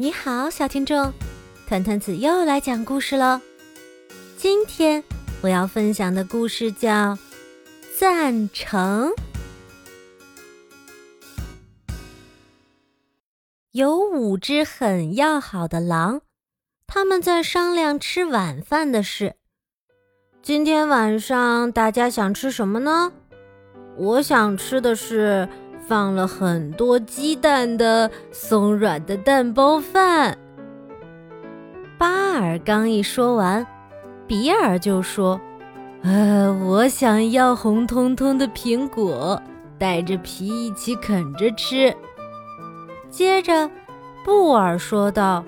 你好，小听众，团团子又来讲故事了。今天我要分享的故事叫《赞成》。有五只很要好的狼，他们在商量吃晚饭的事。今天晚上大家想吃什么呢？我想吃的是。放了很多鸡蛋的松软的蛋包饭。巴尔刚一说完，比尔就说：“呃，我想要红彤彤的苹果，带着皮一起啃着吃。”接着，布尔说道：“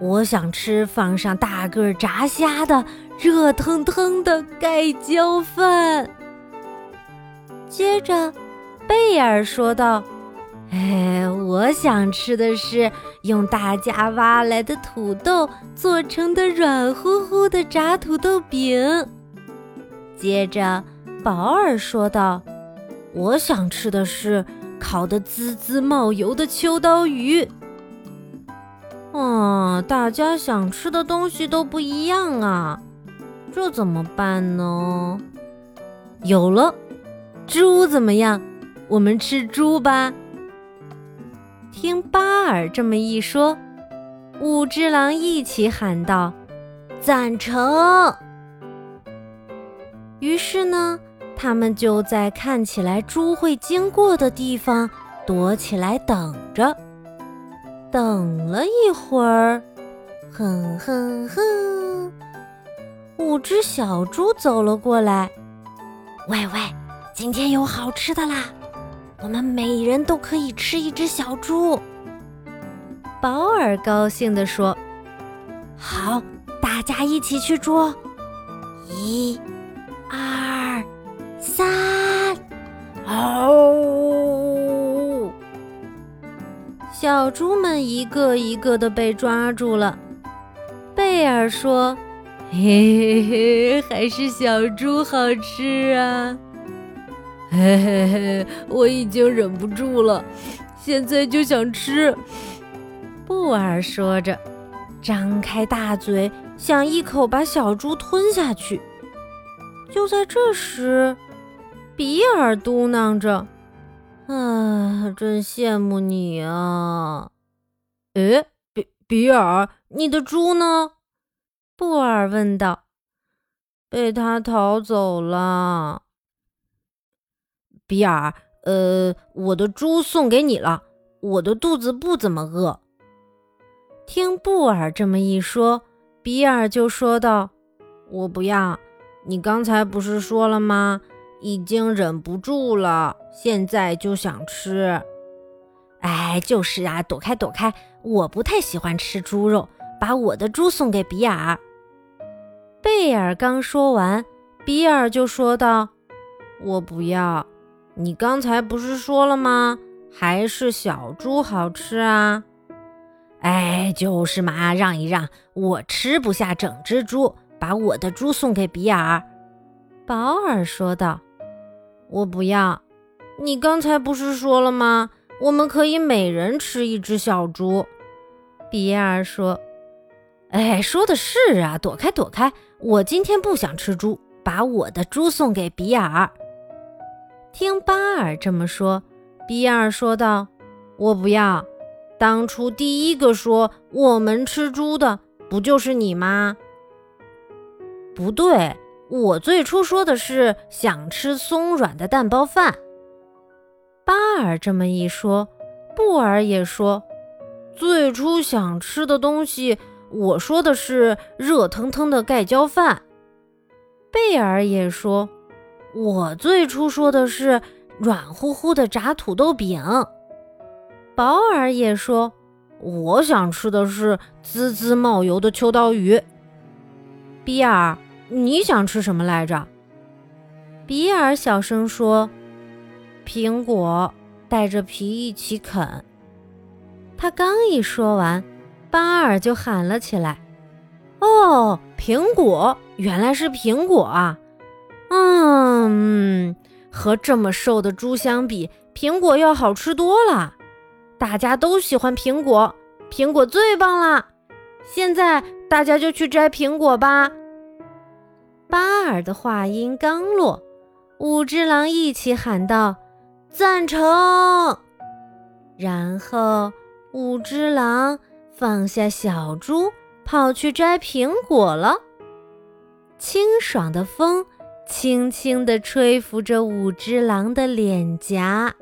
我想吃放上大个炸虾的热腾腾的盖浇饭。”接着。贝尔说道：“哎，我想吃的是用大家挖来的土豆做成的软乎乎的炸土豆饼。”接着，保尔说道：“我想吃的是烤得滋滋冒油的秋刀鱼。”哦，大家想吃的东西都不一样啊，这怎么办呢？有了，猪怎么样？我们吃猪吧。听巴尔这么一说，五只狼一起喊道：“赞成！”于是呢，他们就在看起来猪会经过的地方躲起来等着。等了一会儿，哼哼哼，五只小猪走了过来。喂喂，今天有好吃的啦！我们每人都可以吃一只小猪。保尔高兴地说：“好，大家一起去捉！一、二、三，哦！”小猪们一个一个的被抓住了。贝尔说：“嘿嘿嘿，还是小猪好吃啊！”嘿嘿嘿，我已经忍不住了，现在就想吃。布尔说着，张开大嘴，想一口把小猪吞下去。就在这时，比尔嘟囔着：“啊，真羡慕你啊！”诶，比比尔，你的猪呢？布尔问道。被他逃走了。比尔，呃，我的猪送给你了。我的肚子不怎么饿。听布尔这么一说，比尔就说道：“我不要。你刚才不是说了吗？已经忍不住了，现在就想吃。”哎，就是啊，躲开，躲开！我不太喜欢吃猪肉，把我的猪送给比尔。贝尔刚说完，比尔就说道：“我不要。”你刚才不是说了吗？还是小猪好吃啊！哎，就是嘛，让一让，我吃不下整只猪，把我的猪送给比尔。保尔说道：“我不要。你刚才不是说了吗？我们可以每人吃一只小猪。”比尔说：“哎，说的是啊，躲开，躲开！我今天不想吃猪，把我的猪送给比尔。”听巴尔这么说，比尔说道：“我不要。当初第一个说我们吃猪的，不就是你吗？”“不对，我最初说的是想吃松软的蛋包饭。”巴尔这么一说，布尔也说：“最初想吃的东西，我说的是热腾腾的盖浇饭。”贝尔也说。我最初说的是软乎乎的炸土豆饼，保尔也说我想吃的是滋滋冒油的秋刀鱼。比尔，你想吃什么来着？比尔小声说：“苹果，带着皮一起啃。”他刚一说完，巴尔就喊了起来：“哦，苹果，原来是苹果啊！”嗯，和这么瘦的猪相比，苹果要好吃多了。大家都喜欢苹果，苹果最棒啦！现在大家就去摘苹果吧。巴尔的话音刚落，五只狼一起喊道：“赞成！”然后五只狼放下小猪，跑去摘苹果了。清爽的风轻轻地吹拂着五只狼的脸颊。